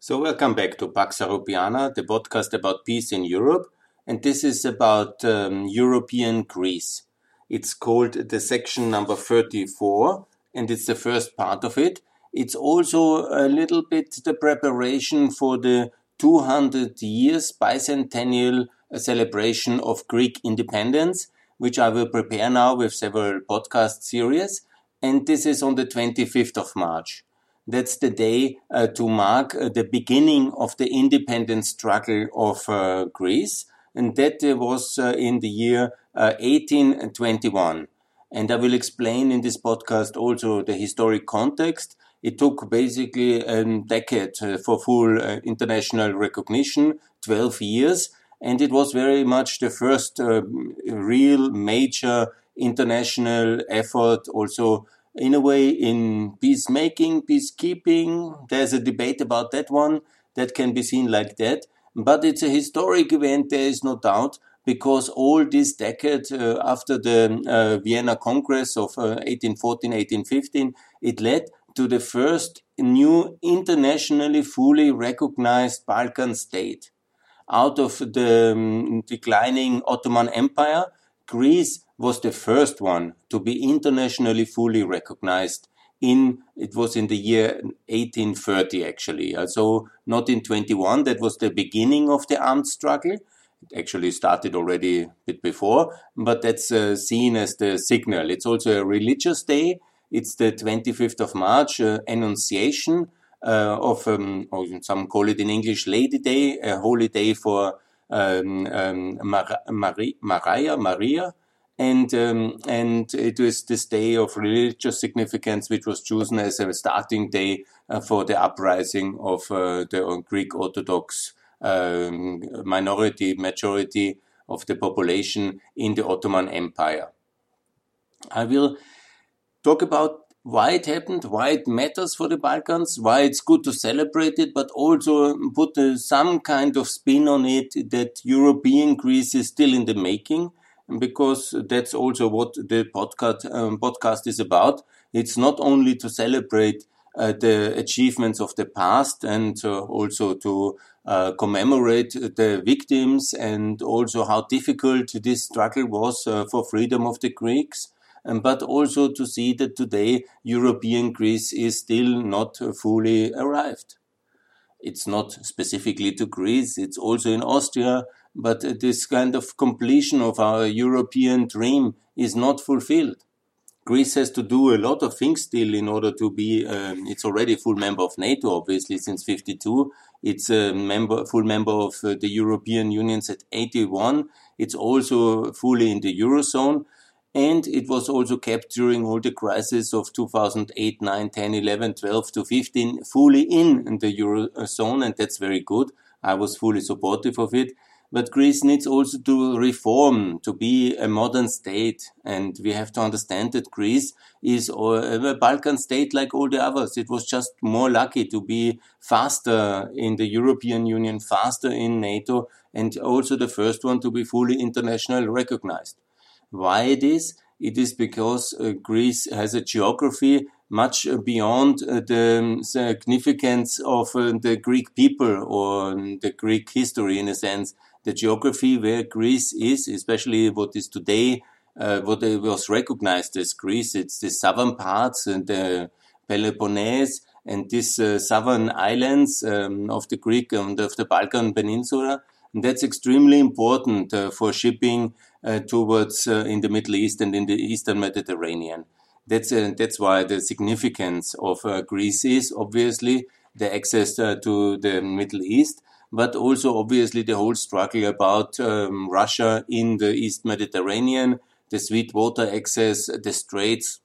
So, welcome back to Pax Europiana, the podcast about peace in Europe. And this is about um, European Greece. It's called the section number 34, and it's the first part of it. It's also a little bit the preparation for the 200 years bicentennial celebration of Greek independence, which I will prepare now with several podcast series. And this is on the 25th of March. That's the day uh, to mark uh, the beginning of the independent struggle of uh, Greece. And that uh, was uh, in the year 1821. Uh, and I will explain in this podcast also the historic context. It took basically a decade for full international recognition, 12 years. And it was very much the first real major international effort also in a way in peacemaking, peacekeeping. There's a debate about that one that can be seen like that. But it's a historic event, there is no doubt, because all this decade uh, after the uh, Vienna Congress of uh, 1814, 1815, it led to the first new internationally fully recognized Balkan state. Out of the um, declining Ottoman Empire, Greece was the first one to be internationally fully recognized in it was in the year 1830 actually. So not in 21 that was the beginning of the armed struggle. It actually started already a bit before but that's uh, seen as the signal. It's also a religious day. It's the 25th of march uh, annunciation uh, of um, or some call it in english lady day a holy day for um, um, Mar- Maria, Maria and um, and it was this day of religious significance which was chosen as a starting day uh, for the uprising of uh, the Greek Orthodox um, minority majority of the population in the Ottoman Empire. I will talk about why it happened, why it matters for the Balkans, why it's good to celebrate it, but also put uh, some kind of spin on it that European Greece is still in the making because that's also what the podcast um, podcast is about. It's not only to celebrate uh, the achievements of the past and uh, also to uh, commemorate the victims and also how difficult this struggle was uh, for freedom of the Greeks. But also to see that today European Greece is still not fully arrived. It's not specifically to Greece, it's also in Austria, but this kind of completion of our European dream is not fulfilled. Greece has to do a lot of things still in order to be. Um, it's already a full member of NATO, obviously since '52. It's a member, full member of uh, the European Union at '81. It's also fully in the eurozone, and it was also kept during all the crises of 2008, 9, 10, 11, 12 to 15, fully in the eurozone, and that's very good. I was fully supportive of it. But Greece needs also to reform, to be a modern state. And we have to understand that Greece is a Balkan state like all the others. It was just more lucky to be faster in the European Union, faster in NATO, and also the first one to be fully internationally recognized. Why it is? It is because uh, Greece has a geography much beyond uh, the significance of uh, the Greek people or the Greek history in a sense the geography where Greece is, especially what is today, uh, what was recognized as Greece. It's the southern parts and the Peloponnese and these uh, southern islands um, of the Greek and of the Balkan Peninsula. And that's extremely important uh, for shipping uh, towards uh, in the Middle East and in the Eastern Mediterranean. That's uh, that's why the significance of Greece is obviously the access to the Middle East, but also obviously the whole struggle about um, Russia in the East Mediterranean, the sweet water access, the straits.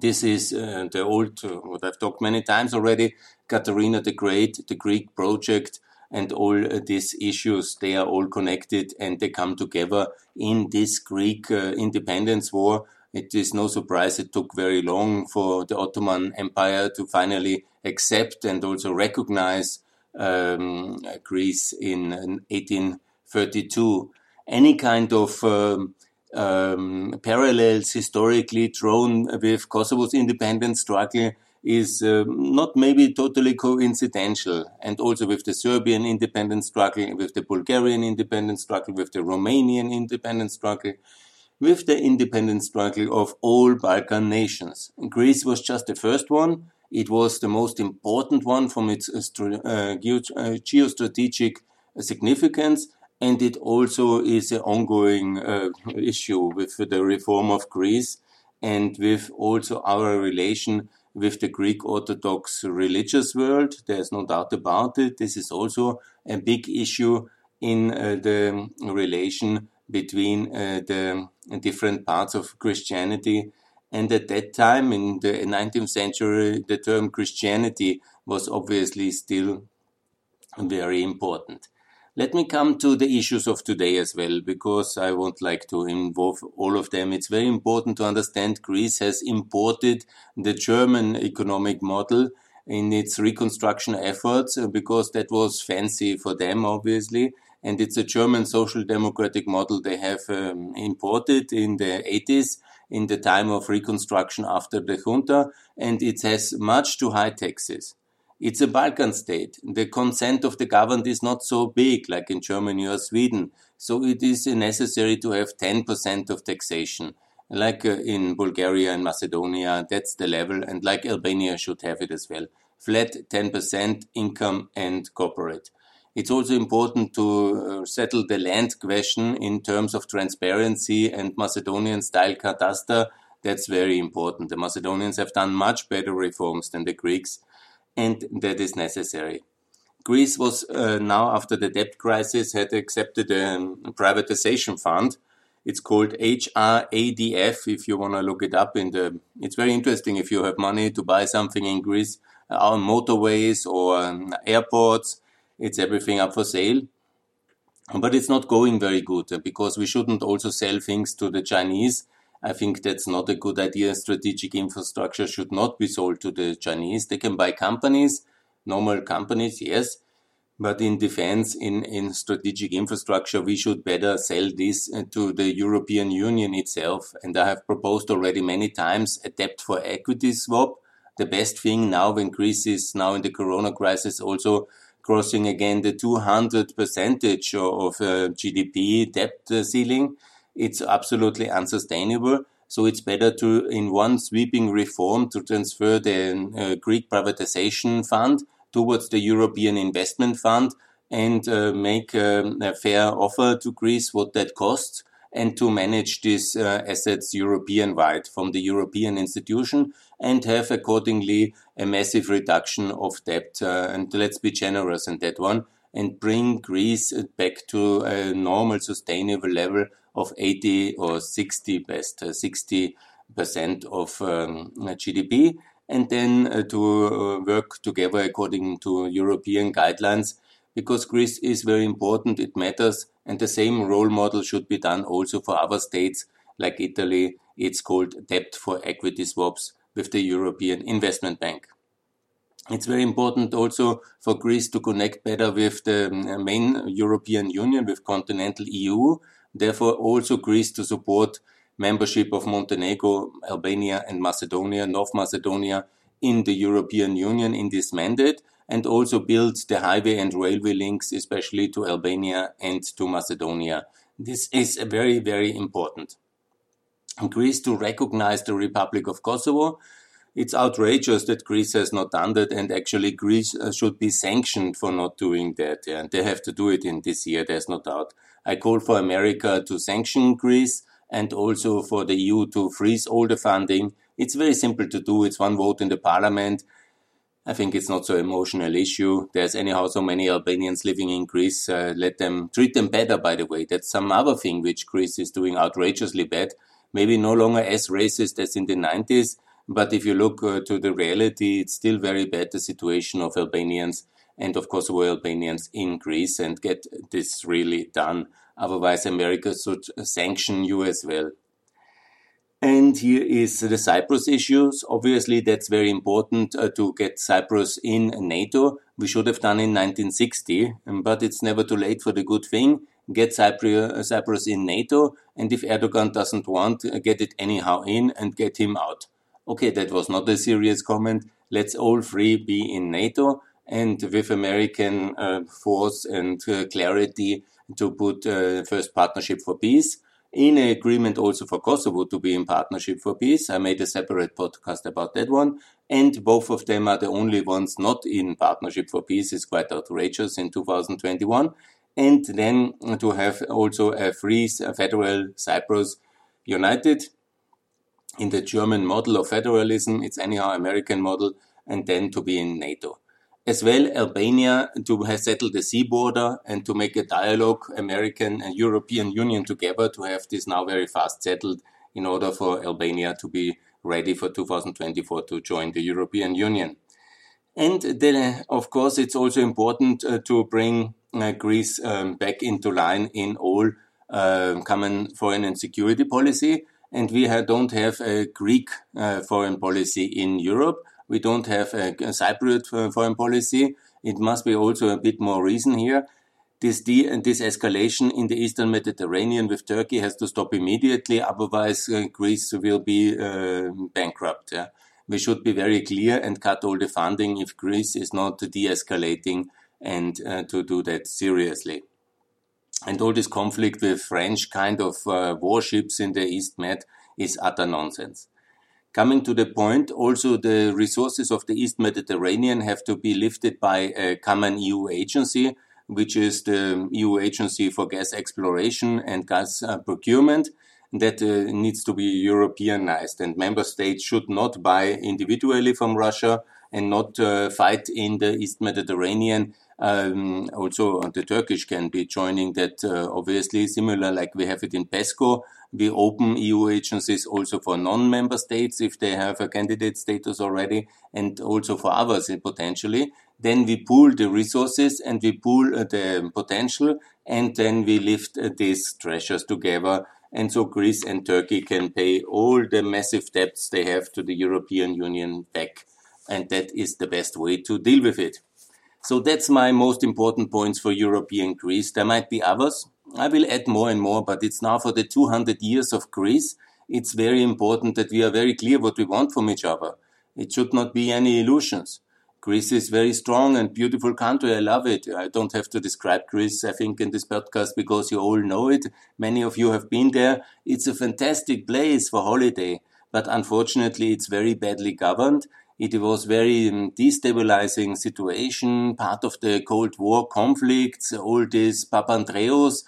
This is uh, the old, uh, what I've talked many times already, Catherine the Great, the Greek project, and all uh, these issues, they are all connected and they come together in this Greek uh, independence war. It is no surprise it took very long for the Ottoman Empire to finally accept and also recognize um, Greece in 1832. Any kind of um, um, parallels historically drawn with Kosovo's independence struggle is uh, not maybe totally coincidental. And also with the Serbian independence struggle, with the Bulgarian independence struggle, with the Romanian independence struggle, with the independence struggle of all Balkan nations. Greece was just the first one. It was the most important one from its uh, uh, uh, geostrategic significance. And it also is an ongoing uh, issue with the reform of Greece and with also our relation with the Greek Orthodox religious world. There's no doubt about it. This is also a big issue in uh, the relation between uh, the different parts of Christianity. And at that time, in the 19th century, the term Christianity was obviously still very important. Let me come to the issues of today as well, because I would like to involve all of them. It's very important to understand Greece has imported the German economic model in its reconstruction efforts uh, because that was fancy for them, obviously. And it's a German social democratic model they have um, imported in the 80s in the time of reconstruction after the junta. And it has much too high taxes. It's a Balkan state. The consent of the governed is not so big like in Germany or Sweden. So it is necessary to have 10% of taxation. Like uh, in Bulgaria and Macedonia, that's the level. And like Albania should have it as well. Flat 10% income and corporate. It's also important to uh, settle the land question in terms of transparency and Macedonian style cadastre. That's very important. The Macedonians have done much better reforms than the Greeks and that is necessary. Greece was uh, now, after the debt crisis, had accepted a privatization fund. It's called HRADF. If you want to look it up, in the, it's very interesting. If you have money to buy something in Greece, uh, our motorways or um, airports, it's everything up for sale. But it's not going very good uh, because we shouldn't also sell things to the Chinese I think that's not a good idea. Strategic infrastructure should not be sold to the Chinese. They can buy companies, normal companies, yes. But in defense, in, in strategic infrastructure, we should better sell this uh, to the European Union itself. And I have proposed already many times a debt for equity swap. The best thing now when Greece is now in the corona crisis also crossing again the 200 percentage of uh, GDP debt uh, ceiling it's absolutely unsustainable. So it's better to, in one sweeping reform, to transfer the uh, Greek privatization fund towards the European Investment Fund and uh, make um, a fair offer to Greece what that costs and to manage these uh, assets European wide from the European institution and have accordingly a massive reduction of debt. Uh, and let's be generous in that one and bring Greece back to a normal sustainable level of 80 or 60 best, uh, 60 percent of um, GDP, and then uh, to uh, work together according to European guidelines, because Greece is very important, it matters, and the same role model should be done also for other states like Italy. It's called debt for equity swaps with the European Investment Bank. It's very important also for Greece to connect better with the um, main European Union, with continental EU, Therefore, also Greece to support membership of Montenegro, Albania, and Macedonia, North Macedonia, in the European Union in this mandate, and also build the highway and railway links, especially to Albania and to Macedonia. This is very, very important. Greece to recognize the Republic of Kosovo. It's outrageous that Greece has not done that, and actually Greece uh, should be sanctioned for not doing that. And they have to do it in this year, there's no doubt. I call for America to sanction Greece and also for the EU to freeze all the funding. It's very simple to do. It's one vote in the parliament. I think it's not so emotional issue. There's anyhow so many Albanians living in Greece. Uh, let them treat them better, by the way. That's some other thing which Greece is doing outrageously bad. Maybe no longer as racist as in the 90s. But if you look uh, to the reality, it's still very bad, the situation of Albanians and of course Kosovo Albanians in Greece and get this really done. Otherwise, America should sanction you as well. And here is the Cyprus issues. Obviously, that's very important uh, to get Cyprus in NATO. We should have done in 1960, um, but it's never too late for the good thing. Get Cyprus, uh, Cyprus in NATO, and if Erdogan doesn't want, uh, get it anyhow in and get him out. Okay, that was not a serious comment. let's all three be in NATO and with American uh, force and uh, clarity to put uh, first partnership for peace in an agreement also for Kosovo to be in partnership for peace. I made a separate podcast about that one. And both of them are the only ones not in partnership for peace. It's quite outrageous in 2021. And then to have also a free federal Cyprus united in the German model of federalism. It's anyhow American model and then to be in NATO as well Albania to have settled the sea border and to make a dialogue, American and European Union together to have this now very fast settled in order for Albania to be ready for 2024 to join the European Union. And then, of course, it's also important uh, to bring Greece um, back into line in all uh, common foreign and security policy. And we don't have a Greek uh, foreign policy in Europe we don't have a, a Cypriot foreign policy. It must be also a bit more reason here. This, de- this escalation in the eastern Mediterranean with Turkey has to stop immediately, otherwise uh, Greece will be uh, bankrupt. Yeah? We should be very clear and cut all the funding if Greece is not de-escalating and uh, to do that seriously. And all this conflict with French kind of uh, warships in the East Med is utter nonsense. Coming to the point, also the resources of the East Mediterranean have to be lifted by a common EU agency, which is the EU Agency for Gas Exploration and Gas uh, Procurement. That uh, needs to be Europeanized, and member states should not buy individually from Russia and not uh, fight in the East Mediterranean. Um, also, the Turkish can be joining that, uh, obviously, similar like we have it in PESCO we open EU agencies also for non-member states if they have a candidate status already and also for others potentially. Then we pool the resources and we pool uh, the potential and then we lift uh, these treasures together. And so Greece and Turkey can pay all the massive debts they have to the European Union back. And that is the best way to deal with it. So that's my most important points for European Greece. There might be others. I will add more and more, but it's now for the 200 years of Greece. It's very important that we are very clear what we want from each other. It should not be any illusions. Greece is very strong and beautiful country. I love it. I don't have to describe Greece, I think, in this podcast because you all know it. Many of you have been there. It's a fantastic place for holiday, but unfortunately, it's very badly governed. It was very um, destabilizing situation, part of the Cold War conflicts, all these Papandreous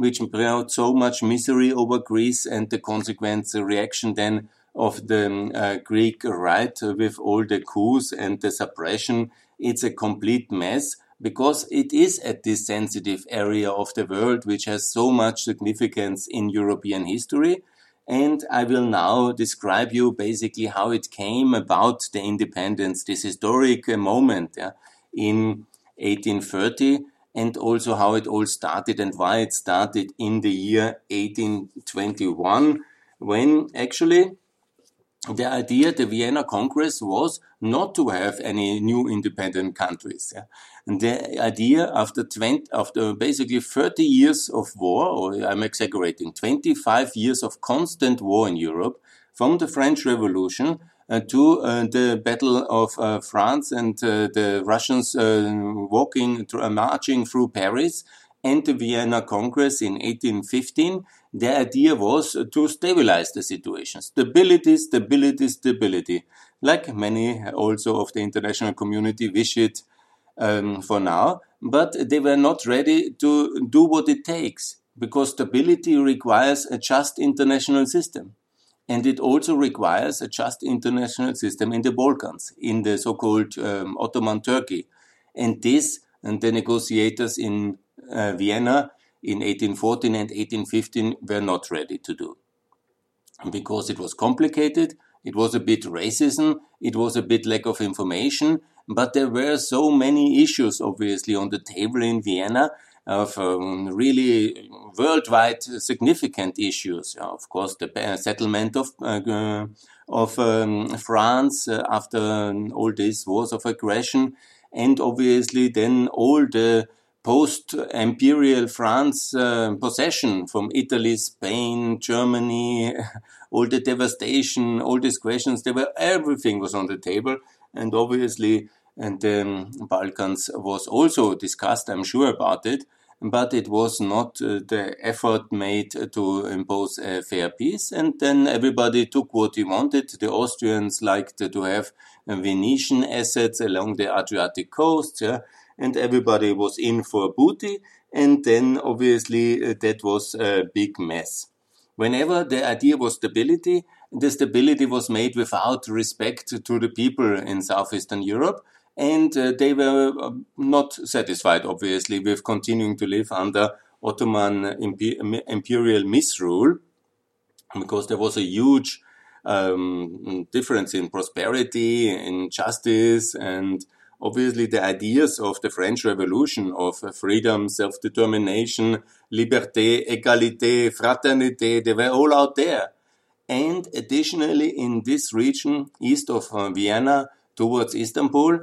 which brought so much misery over Greece and the consequent reaction then of the um, uh, Greek right with all the coups and the suppression. It's a complete mess because it is at this sensitive area of the world which has so much significance in European history. And I will now describe you basically how it came about the independence, this historic uh, moment yeah, in 1830 and also how it all started and why it started in the year 1821, when actually the idea, the Vienna Congress was not to have any new independent countries. Yeah. And the idea after 20, after basically 30 years of war, or I'm exaggerating, 25 years of constant war in Europe, from the French Revolution uh, to uh, the Battle of uh, France and the Russians walking, marching through Paris and the Vienna Congress in 1815, the idea was to stabilize the situation. Stability, stability, stability. Like many also of the international community wish it um, for now, but they were not ready to do what it takes because stability requires a just international system. And it also requires a just international system in the Balkans, in the so-called um, Ottoman Turkey. And this, and the negotiators in uh, Vienna in 1814 and 1815 were not ready to do. Because it was complicated, it was a bit racism, it was a bit lack of information, but there were so many issues obviously on the table in Vienna of um, really worldwide significant issues. Of course, the settlement of uh, of um, France uh, after all these wars of aggression, and obviously then all the post-imperial France uh, possession from Italy, Spain, Germany, all the devastation, all these questions, there were everything was on the table, and obviously and the um, Balkans was also discussed, I'm sure about it, but it was not uh, the effort made to impose a fair peace. And then everybody took what he wanted. The Austrians liked to have Venetian assets along the Adriatic coast, yeah, and everybody was in for a booty. And then obviously uh, that was a big mess. Whenever the idea was stability, the stability was made without respect to the people in southeastern Europe and uh, they were uh, not satisfied, obviously, with continuing to live under Ottoman imperial misrule, because there was a huge um, difference in prosperity, in justice, and obviously the ideas of the French Revolution of freedom, self-determination, liberté, égalité, fraternité, they were all out there. And additionally, in this region, east of uh, Vienna, towards Istanbul,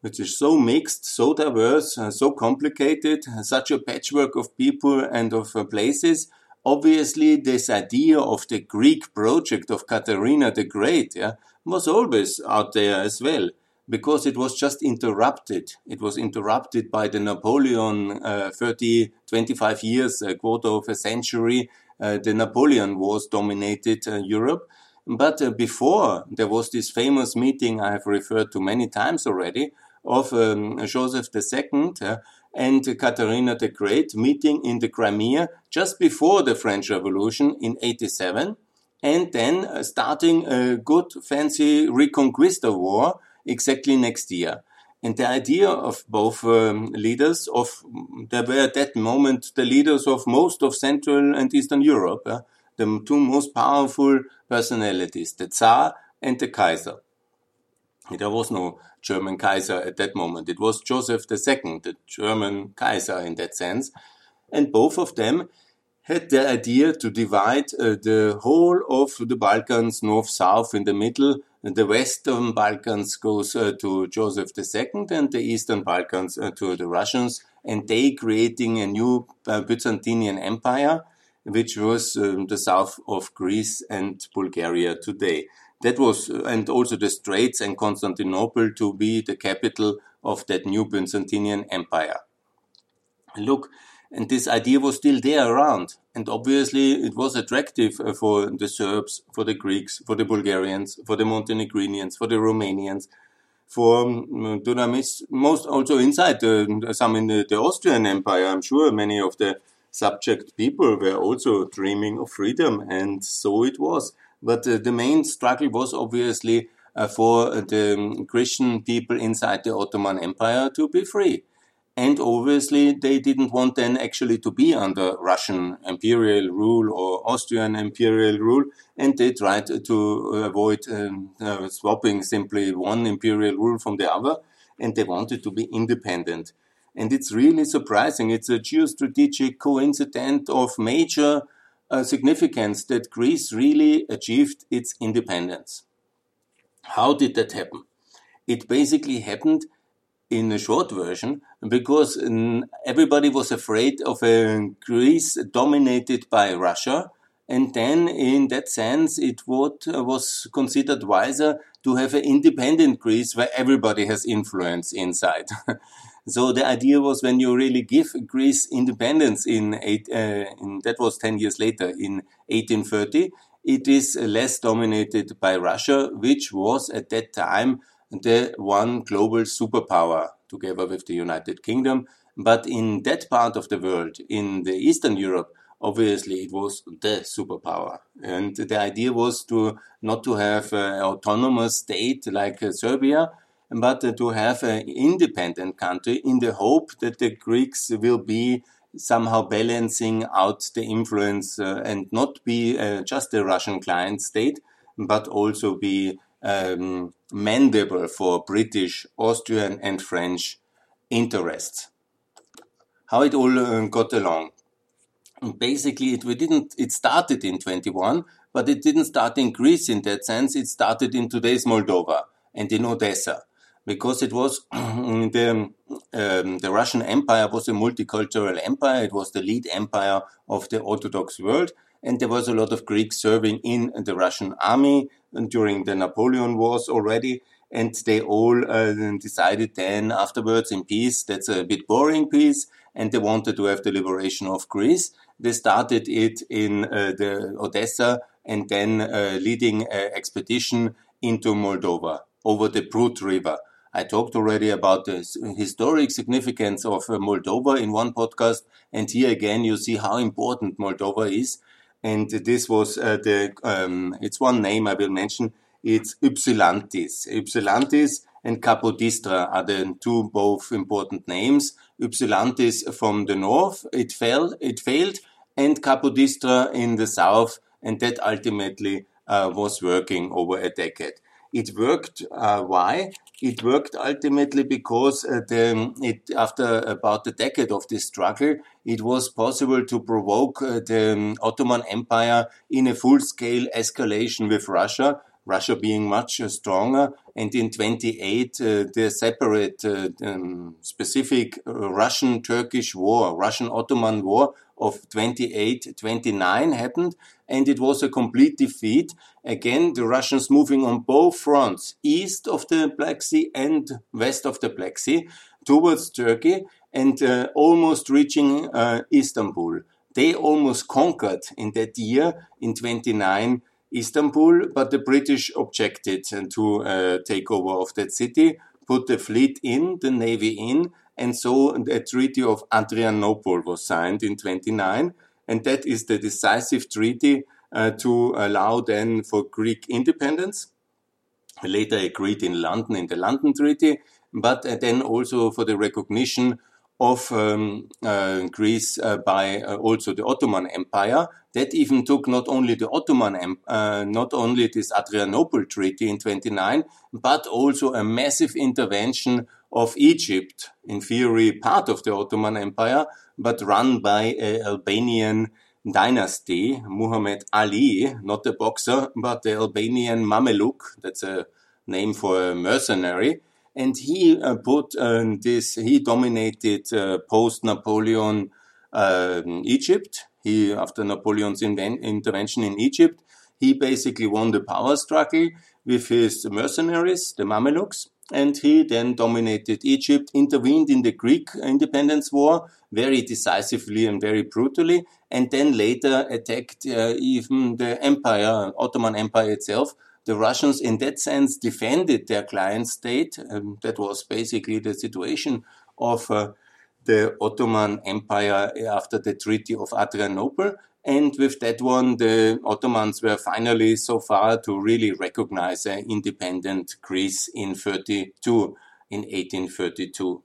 which is so mixed, so diverse, uh, so complicated, such a patchwork of people and of uh, places. Obviously, this idea of the Greek project of Katharina the Great yeah, was always out there as well, because it was just interrupted. It was interrupted by the Napoleon uh, 30, 25 years, a quarter of a century. Uh, the Napoleon Wars dominated uh, Europe. But uh, before, there was this famous meeting I have referred to many times already, of um, Joseph II uh, and Katharina the Great meeting in the Crimea just before the French Revolution in 87 and then uh, starting a good fancy Reconquista war exactly next year. And the idea of both um, leaders of, they were at that moment the leaders of most of Central and Eastern Europe, uh, the two most powerful personalities, the Tsar and the Kaiser. There was no German Kaiser at that moment. It was Joseph II, the German Kaiser in that sense. And both of them had the idea to divide uh, the whole of the Balkans north-south in the middle. The western Balkans goes uh, to Joseph II and the eastern Balkans uh, to the Russians and they creating a new uh, Byzantine empire which was um, the south of Greece and Bulgaria today. That was, and also the Straits and Constantinople to be the capital of that new Byzantine Empire. Look, and this idea was still there around. And obviously it was attractive uh, for the Serbs, for the Greeks, for the Bulgarians, for the Montenegrinians, for the Romanians, for um, Dunamis, most also inside the, some in the, the Austrian Empire. I'm sure many of the subject people were also dreaming of freedom, and so it was. But uh, the main struggle was obviously uh, for the Christian people inside the Ottoman Empire to be free. And obviously, they didn't want then actually to be under Russian imperial rule or Austrian imperial rule, and they tried to avoid um, uh, swapping simply one imperial rule from the other, and they wanted to be independent. And it's really surprising. It's a geostrategic coincidence of major uh, significance that Greece really achieved its independence. How did that happen? It basically happened in a short version because um, everybody was afraid of a Greece dominated by Russia. And then, in that sense, it what, uh, was considered wiser to have an independent Greece where everybody has influence inside. So the idea was when you really give Greece independence in eight, uh, in, that was 10 years later in 1830, it is less dominated by Russia, which was at that time the one global superpower together with the United Kingdom. But in that part of the world, in the Eastern Europe, obviously it was the superpower. And the idea was to not to have an autonomous state like uh, Serbia, but to have an independent country in the hope that the Greeks will be somehow balancing out the influence uh, and not be uh, just a Russian client state, but also be um, mandible for British, Austrian, and French interests. How it all uh, got along. Basically, it we didn't. It started in 21, but it didn't start in Greece in that sense. It started in today's Moldova and in Odessa because it was the um, the Russian Empire was a multicultural empire. It was the lead empire of the Orthodox world, and there was a lot of Greeks serving in the Russian army during the Napoleon Wars already. and they all uh, decided then afterwards in peace that's a bit boring peace and they wanted to have the liberation of Greece. They started it in uh, the Odessa and then uh, leading an expedition into Moldova over the Prut River. I talked already about the historic significance of uh, Moldova in one podcast, and here again you see how important Moldova is. And this was uh, the um, it's one name I will mention. It's Ypsilantis. Ypsilantis and Capodistria are the two both important names. Ypsilantis from the north, it fell, it failed, and Capodistria in the south, and that ultimately uh, was working over a decade. It worked. Uh, why? It worked ultimately because uh, the, it, after about a decade of this struggle, it was possible to provoke uh, the Ottoman Empire in a full-scale escalation with Russia, Russia being much uh, stronger. And in 28, uh, the separate uh, um, specific Russian-Turkish war, Russian-Ottoman war of 28, 29 happened. And it was a complete defeat. Again, the Russians moving on both fronts, east of the Black Sea and west of the Black Sea, towards Turkey and uh, almost reaching uh, Istanbul. They almost conquered in that year, in 29, Istanbul, but the British objected to uh, take over of that city, put the fleet in, the navy in, and so the Treaty of Adrianople was signed in 29, and that is the decisive treaty uh, to allow then for Greek independence. Later agreed in London in the London Treaty, but uh, then also for the recognition of um, uh, Greece uh, by uh, also the Ottoman Empire. That even took not only the Ottoman, uh, not only this Adrianople Treaty in 29, but also a massive intervention of Egypt, in theory part of the Ottoman Empire, but run by an Albanian dynasty, Muhammad Ali, not a boxer, but the Albanian Mameluke, that's a name for a mercenary, and he uh, put uh, this. He dominated uh, post-Napoleon um, Egypt. He after Napoleon's intervention in Egypt, he basically won the power struggle with his mercenaries, the Mamelukes, and he then dominated Egypt, intervened in the Greek independence war very decisively and very brutally, and then later attacked uh, even the empire, Ottoman Empire itself, the Russians, in that sense, defended their client state. Um, that was basically the situation of uh, the Ottoman Empire after the Treaty of Adrianople. And with that one, the Ottomans were finally so far to really recognize an independent Greece in 32, in 1832.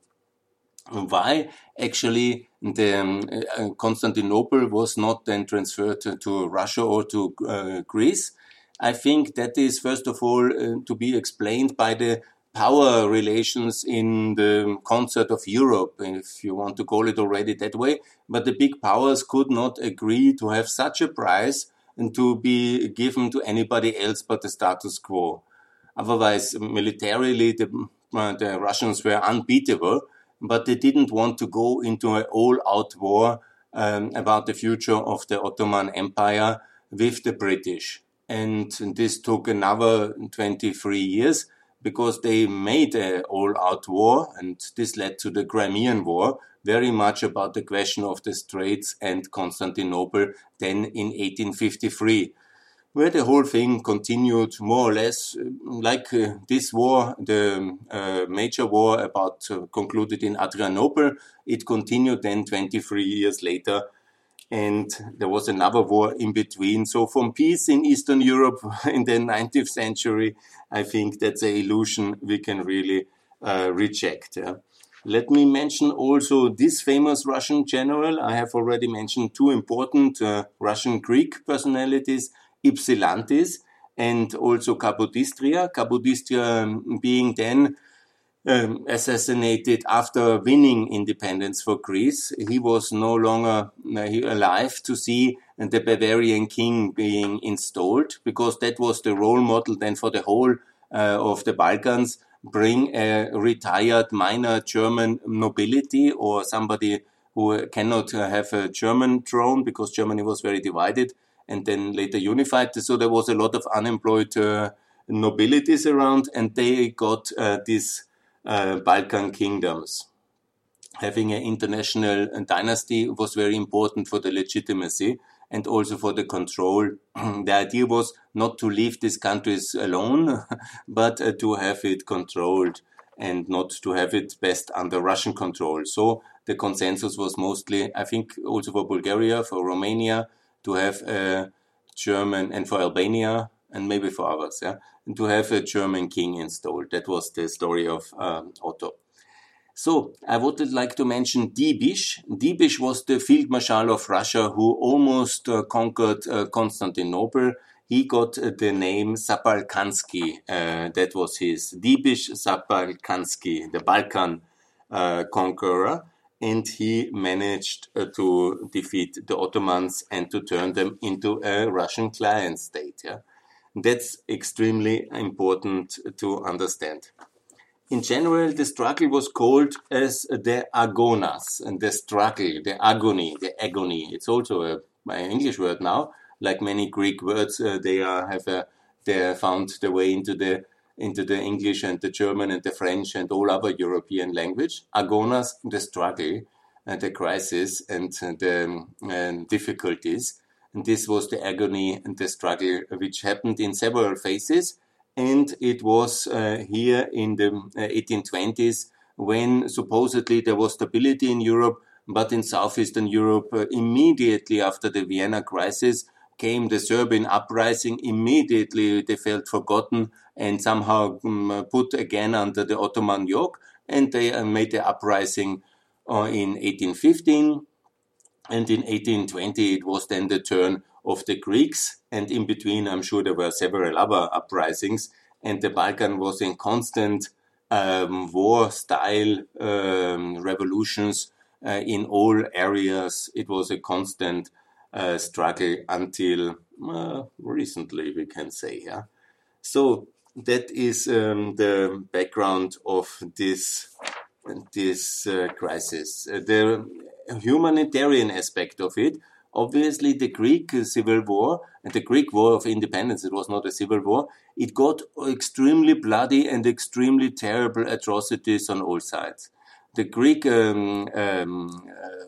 Why actually the um, uh, Constantinople was not then transferred to Russia or to uh, Greece? I think that is, first of all, uh, to be explained by the power relations in the concert of Europe, if you want to call it already that way. But the big powers could not agree to have such a prize and to be given to anybody else but the status quo. Otherwise, militarily, the, uh, the Russians were unbeatable, but they didn't want to go into an all-out war um, about the future of the Ottoman Empire with the British and this took another 23 years because they made an all-out war, and this led to the Crimean War, very much about the question of the Straits and Constantinople, then in 1853, where the whole thing continued more or less like uh, this war, the uh, major war about uh, concluded in Adrianople. It continued then 23 years later and there was another war in between. So from peace in Eastern Europe in the 19th century, I think that's an illusion we can really uh, reject. Yeah. Let me mention also this famous Russian general. I have already mentioned two important uh, Russian Greek personalities, Ypsilantis and also Capodistria. Capodistria um, being then um, assassinated after winning independence for Greece. He was no longer uh, alive to see the Bavarian king being installed because that was the role model then for the whole uh, of the Balkans. Bring a retired minor German nobility or somebody who cannot uh, have a German throne because Germany was very divided and then later unified. So there was a lot of unemployed uh, nobilities around, and they got uh, these uh, Balkan kingdoms. Having an international dynasty was very important for the legitimacy and also for the control. the idea was not to leave these countries alone, but uh, to have it controlled and not to have it best under Russian control. So the consensus was mostly, I think, also for Bulgaria, for Romania, to have a German, and for Albania, and maybe for others, yeah, and to have a German king installed. That was the story of um, Otto. So I would like to mention Diebitsch. Diebitsch was the field marshal of Russia who almost uh, conquered uh, Constantinople. He got uh, the name Zabalkansky. Uh, that was his Diebitsch Zabalkansky, the Balkan uh, conqueror and he managed uh, to defeat the Ottomans and to turn them into a Russian client state. Yeah? That's extremely important to understand. In general, the struggle was called as the agonas, and the struggle, the agony, the agony. It's also a, an English word now. Like many Greek words, uh, they are have a, they found their way into the into the English and the German and the French and all other European language. Agonas, the struggle, and the crisis and the um, difficulties. And this was the agony and the struggle which happened in several phases. And it was uh, here in the 1820s uh, when supposedly there was stability in Europe, but in southeastern Europe, uh, immediately after the Vienna crisis, came the Serbian uprising. Immediately they felt forgotten and somehow um, put again under the Ottoman yoke, and they uh, made the uprising uh, in 1815. And in 1820, it was then the turn of the Greeks. And in between, I'm sure there were several other uprisings. And the Balkan was in constant um, war style um, revolutions uh, in all areas. It was a constant uh, struggle until uh, recently, we can say. Yeah. So that is um, the background of this this uh, crisis. Uh, the humanitarian aspect of it, obviously, the Greek civil war and the Greek war of independence. It was not a civil war. It got extremely bloody and extremely terrible atrocities on all sides. The Greek um, um, uh,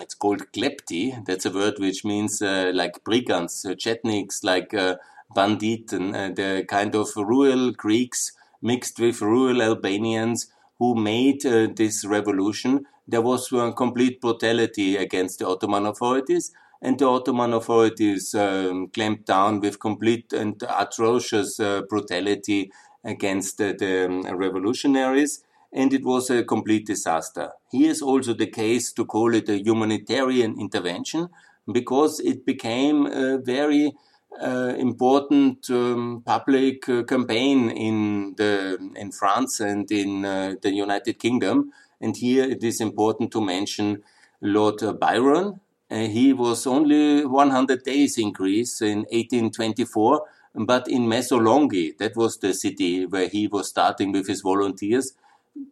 it's called klepti. That's a word which means uh, like brigands, uh, chetniks, like uh, bandit, and uh, the kind of rural Greeks mixed with rural Albanians who made uh, this revolution. There was uh, complete brutality against the Ottoman authorities, and the Ottoman authorities um, clamped down with complete and atrocious uh, brutality against the um, revolutionaries and it was a complete disaster. Here is also the case to call it a humanitarian intervention because it became a very uh, important um, public uh, campaign in the in France and in uh, the United Kingdom. And here it is important to mention Lord Byron. Uh, he was only 100 days in Greece in 1824, but in Messolongi, that was the city where he was starting with his volunteers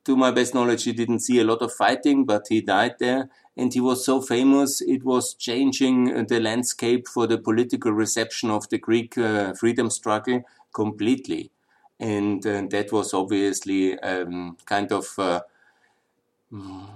to my best knowledge, he didn't see a lot of fighting, but he died there. And he was so famous, it was changing the landscape for the political reception of the Greek uh, freedom struggle completely. And uh, that was obviously um, kind of, uh,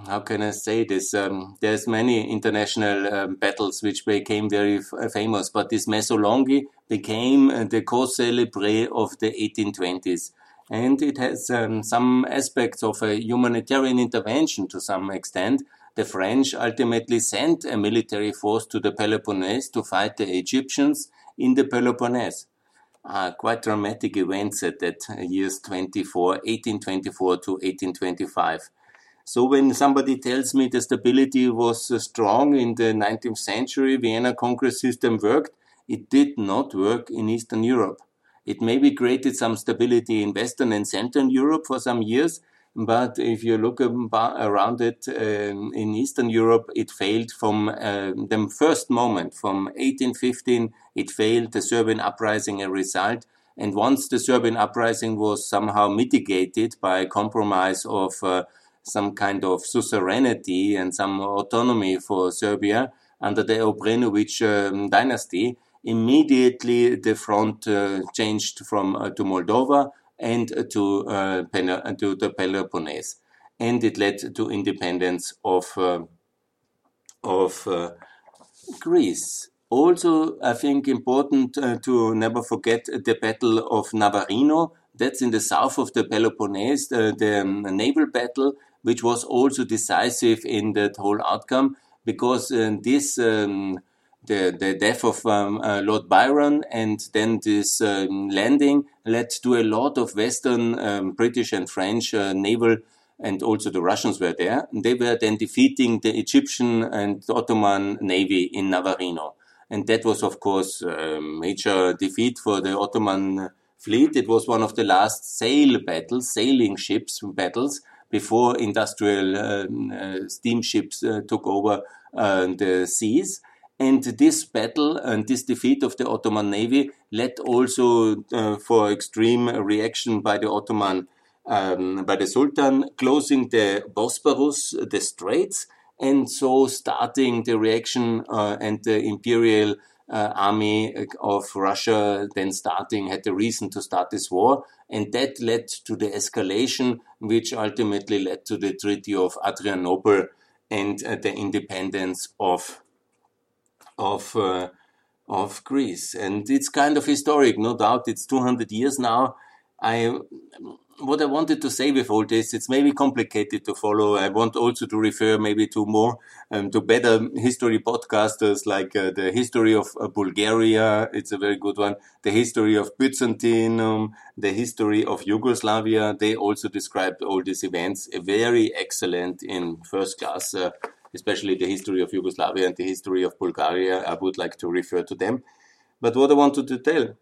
how can I say this? Um, there's many international um, battles which became very famous, but this Messolongi became uh, the cause célèbre of the 1820s and it has um, some aspects of a humanitarian intervention to some extent. The French ultimately sent a military force to the Peloponnese to fight the Egyptians in the Peloponnese. Uh, quite dramatic events at that year's 24, 1824 to 1825. So when somebody tells me the stability was uh, strong in the 19th century, Vienna Congress system worked, it did not work in Eastern Europe. It maybe created some stability in Western and Central Europe for some years, but if you look around it um, in Eastern Europe, it failed from uh, the first moment, from 1815, it failed, the Serbian uprising a result. And once the Serbian uprising was somehow mitigated by compromise of uh, some kind of suzerainty and some autonomy for Serbia under the Obrenovic um, dynasty, immediately the front uh, changed from uh, to Moldova and to to the Peloponnese, and it led to independence of of Greece. Also, I think important uh, to never forget the Battle of Navarino. That's in the south of the Peloponnese, the, the um, naval battle, which was also decisive in that whole outcome because uh, this um, the, the death of um, uh, Lord Byron and then this um, landing led to a lot of Western um, British and French uh, naval and also the Russians were there. And they were then defeating the Egyptian and Ottoman navy in Navarino. And that was, of course, a major defeat for the Ottoman fleet. It was one of the last sail battles, sailing ships battles, before industrial um, uh, steamships uh, took over uh, the seas. And this battle and this defeat of the Ottoman navy led also uh, for extreme reaction by the Ottoman, um, by the Sultan, closing the Bosporus, the straits, and so starting the reaction uh, and the imperial uh, army of Russia then starting had the reason to start this war, and that led to the escalation, which ultimately led to the Treaty of Adrianople and uh, the independence of of uh, of Greece. And it's kind of historic, no doubt. It's 200 years now. I what I wanted to say with all this, it's maybe complicated to follow. I want also to refer maybe to more, um, to better history podcasters like uh, the history of uh, Bulgaria. It's a very good one. The history of Byzantium, the history of Yugoslavia. They also described all these events. Very excellent in first class, uh, especially the history of Yugoslavia and the history of Bulgaria. I would like to refer to them. But what I wanted to tell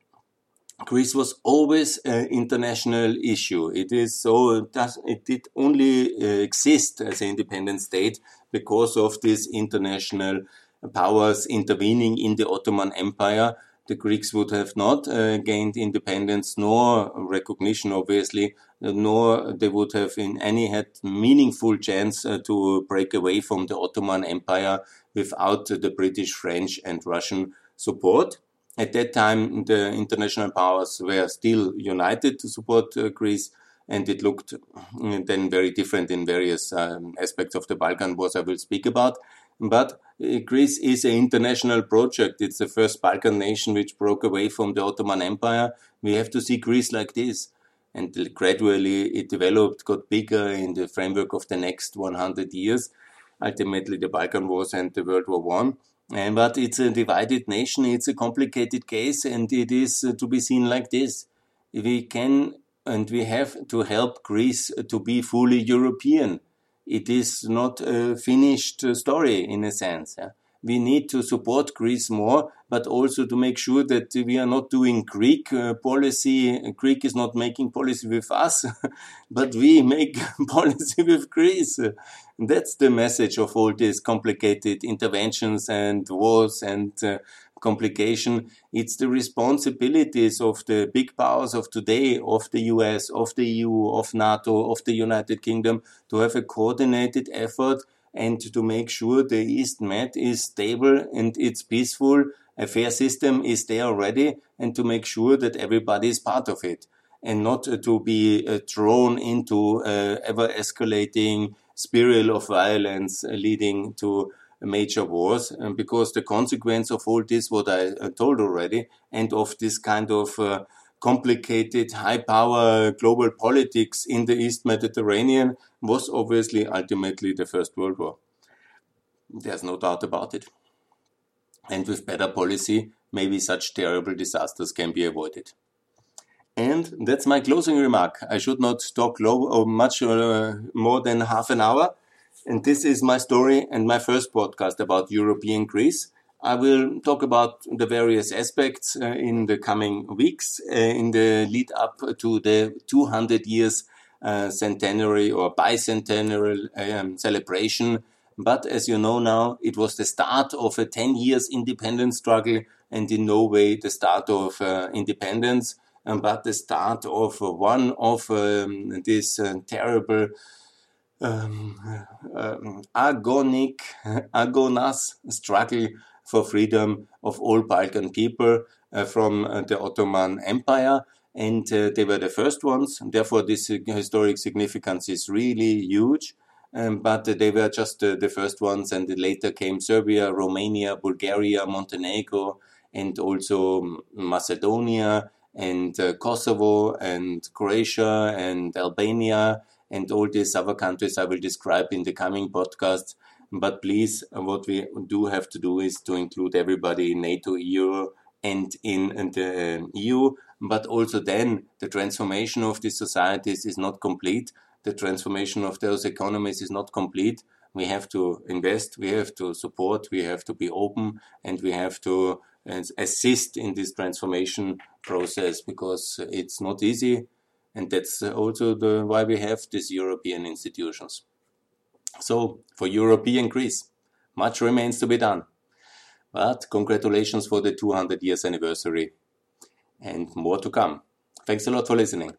Greece was always an international issue. It is so it did only uh, exist as an independent state because of these international powers intervening in the Ottoman Empire. The Greeks would have not uh, gained independence nor recognition, obviously, nor they would have in any had meaningful chance uh, to break away from the Ottoman Empire without the British, French, and Russian support. At that time, the international powers were still united to support uh, Greece, and it looked mm, then very different in various um, aspects of the Balkan Wars I will speak about. But uh, Greece is an international project. It's the first Balkan nation which broke away from the Ottoman Empire. We have to see Greece like this. And gradually it developed, got bigger in the framework of the next 100 years. Ultimately, the Balkan Wars and the World War One. And, but it's a divided nation, it's a complicated case, and it is uh, to be seen like this. We can and we have to help Greece to be fully European. It is not a finished story in a sense. Yeah? we need to support Greece more, but also to make sure that we are not doing Greek uh, policy. Greek is not making policy with us, but we make policy with Greece. That's the message of all these complicated interventions and wars and uh, complication. It's the responsibilities of the big powers of today, of the US, of the EU, of NATO, of the United Kingdom, to have a coordinated effort and to make sure the East Med is stable and it's peaceful, a fair system is there already, and to make sure that everybody is part of it and not to be uh, thrown into uh, ever escalating spiral of violence uh, leading to major wars because the consequence of all this what i told already and of this kind of uh, complicated high power global politics in the East Mediterranean was obviously ultimately the First World War. There's no doubt about it. And with better policy, maybe such terrible disasters can be avoided. And that's my closing remark. I should not talk low or much uh, more than half an hour. And this is my story and my first podcast about European Greece. I will talk about the various aspects uh, in the coming weeks uh, in the lead up to the 200 years uh, centenary or bicentennial um, celebration. But as you know now, it was the start of a 10 years independence struggle and in no way the start of uh, independence, um, but the start of one of um, this uh, terrible um, agonic, agonas struggle for freedom of all Balkan people uh, from uh, the Ottoman Empire. And uh, they were the first ones. Therefore, this historic significance is really huge. Um, but they were just the first ones, and later came Serbia, Romania, Bulgaria, Montenegro, and also Macedonia, and uh, Kosovo, and Croatia, and Albania, and all these other countries I will describe in the coming podcast. But please, what we do have to do is to include everybody in NATO, EU, and in, the EU. But also then the transformation of these societies is not complete. The transformation of those economies is not complete. We have to invest, we have to support, we have to be open, and we have to uh, assist in this transformation process because it's not easy and that's uh, also the, why we have these European institutions. So, for European Greece, much remains to be done. But congratulations for the 200 years anniversary and more to come. Thanks a lot for listening.